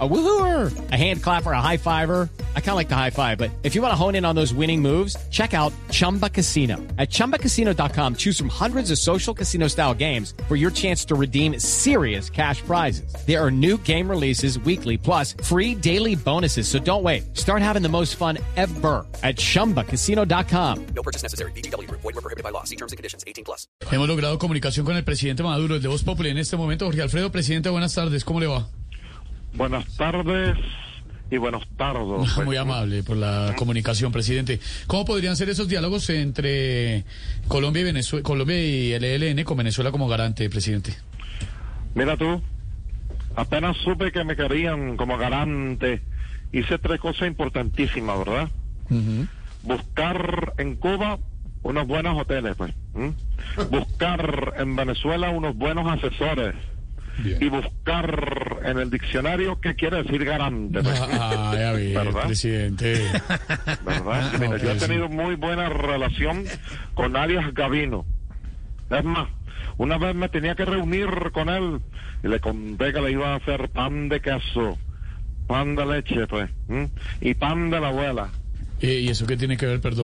A woohooer, a hand clapper, a high fiver. I kind of like the high five, but if you want to hone in on those winning moves, check out Chumba Casino. At ChumbaCasino.com, choose from hundreds of social casino style games for your chance to redeem serious cash prizes. There are new game releases weekly, plus free daily bonuses. So don't wait. Start having the most fun ever at ChumbaCasino.com. No purchase necessary. BGW. Void were prohibited by law. See terms and conditions. 18 plus. Hemos logrado comunicación con el presidente Maduro, el de Voz Populi en este momento. Jorge Alfredo, presidente, buenas tardes, ¿cómo le va? Buenas tardes y buenos tardos. pues. Muy amable por la comunicación, presidente. ¿Cómo podrían ser esos diálogos entre Colombia y Venezuela, Colombia y el ELN con Venezuela como garante, presidente? Mira tú, apenas supe que me querían como garante, hice tres cosas importantísimas, ¿verdad? Buscar en Cuba unos buenos hoteles, pues. Buscar en Venezuela unos buenos asesores. Bien. Y buscar en el diccionario qué quiere decir garante. pues. Ay, a ver, ¿Verdad? presidente. ¿verdad? No, Mira, yo he pues, tenido muy buena relación con Arias Gavino. Es más, una vez me tenía que reunir con él y le conté que le iba a hacer pan de queso, pan de leche, pues, ¿m? y pan de la abuela. Eh, ¿Y eso qué tiene que ver, perdón?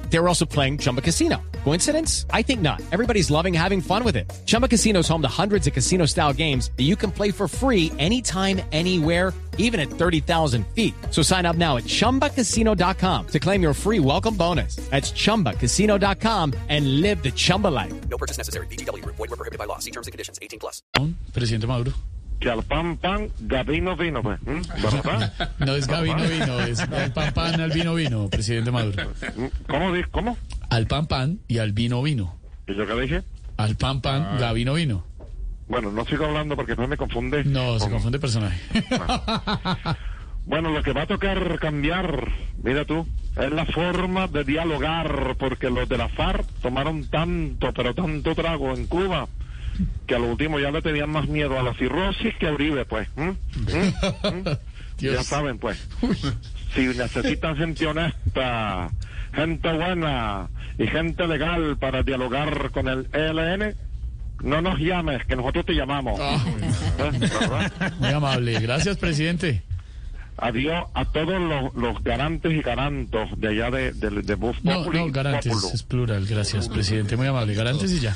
They were also playing Chumba Casino. Coincidence? I think not. Everybody's loving having fun with it. Chumba Casino is home to hundreds of casino style games that you can play for free anytime, anywhere, even at 30,000 feet. So sign up now at chumbacasino.com to claim your free welcome bonus. That's chumbacasino.com and live the Chumba life. No purchase necessary. BGW. Void were prohibited by law. See terms and conditions. 18 plus. Presidente Maduro. Que al pan pan, Gavino vino, pues, ¿m? ¿verdad? No es Gavino vino, es al pan pan, al vino vino, presidente Maduro. ¿Cómo? ¿Cómo? Al pan pan y al vino vino. ¿Y yo qué dije? Al pan pan, Gavino vino. Bueno, no sigo hablando porque no me confunde. No, se con- confunde personaje. Bueno, lo que va a tocar cambiar, mira tú, es la forma de dialogar, porque los de la FARC tomaron tanto, pero tanto trago en Cuba, que a lo último ya le tenían más miedo a la cirrosis que a Uribe, pues. Ya saben, pues. Si necesitan gente honesta, gente buena y gente legal para dialogar con el ELN, no nos llames, que nosotros te llamamos. Ah. ¿Eh? Muy amable. Gracias, presidente. Adiós a todos los, los garantes y garantos de allá de, de, de No, Populi no, garantes, Populo. es plural. Gracias, presidente. Muy amable. Garantes y ya.